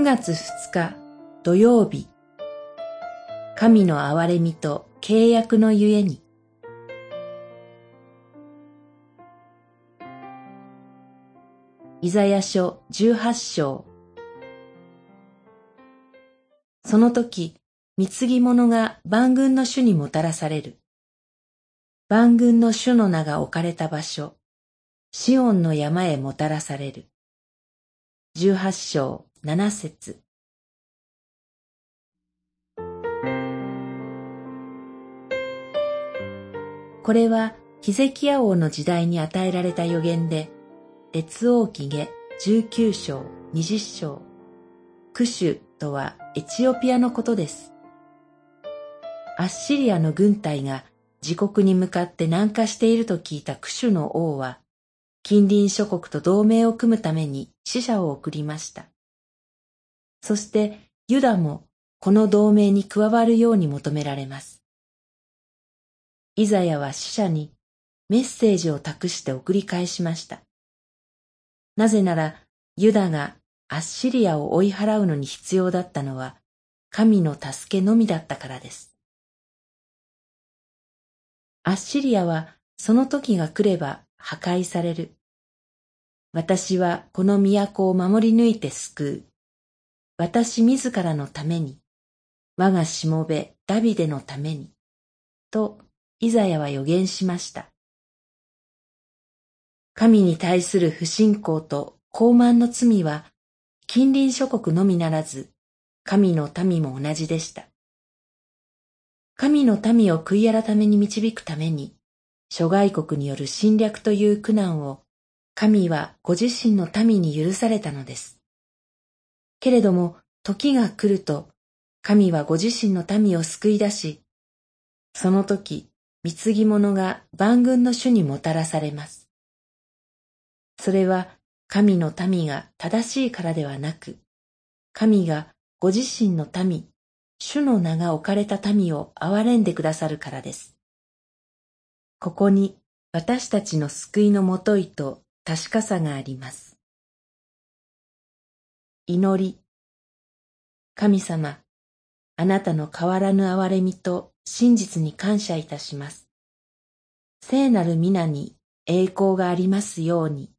9月2日土曜日神の憐れみと契約のゆえにイザヤ書18章その時、貢ぎ物が万軍の主にもたらされる。万軍の主の名が置かれた場所、シオンの山へもたらされる。十八章七節これはヒゼキヤ王の時代に与えられた予言で、列王記下十九章二十章、クシュとはエチオピアのことです。アッシリアの軍隊が自国に向かって南下していると聞いたクシュの王は、近隣諸国と同盟を組むために死者を送りました。そしてユダもこの同盟に加わるように求められます。イザヤは死者にメッセージを託して送り返しました。なぜならユダがアッシリアを追い払うのに必要だったのは神の助けのみだったからです。アッシリアはその時が来れば破壊される。私はこの都を守り抜いて救う。私自らのために、我がしもべダビデのために、とイザヤは予言しました。神に対する不信仰と傲慢の罪は近隣諸国のみならず、神の民も同じでした。神の民を悔い改めに導くために、諸外国による侵略という苦難を、神はご自身の民に許されたのです。けれども、時が来ると、神はご自身の民を救い出し、その時、貢ぎ物が万軍の主にもたらされます。それは神の民が正しいからではなく、神がご自身の民、主の名が置かれた民を憐れんでくださるからです。ここに私たちの救いのもといと確かさがあります。祈り。神様、あなたの変わらぬ憐れみと真実に感謝いたします。聖なる皆に栄光がありますように。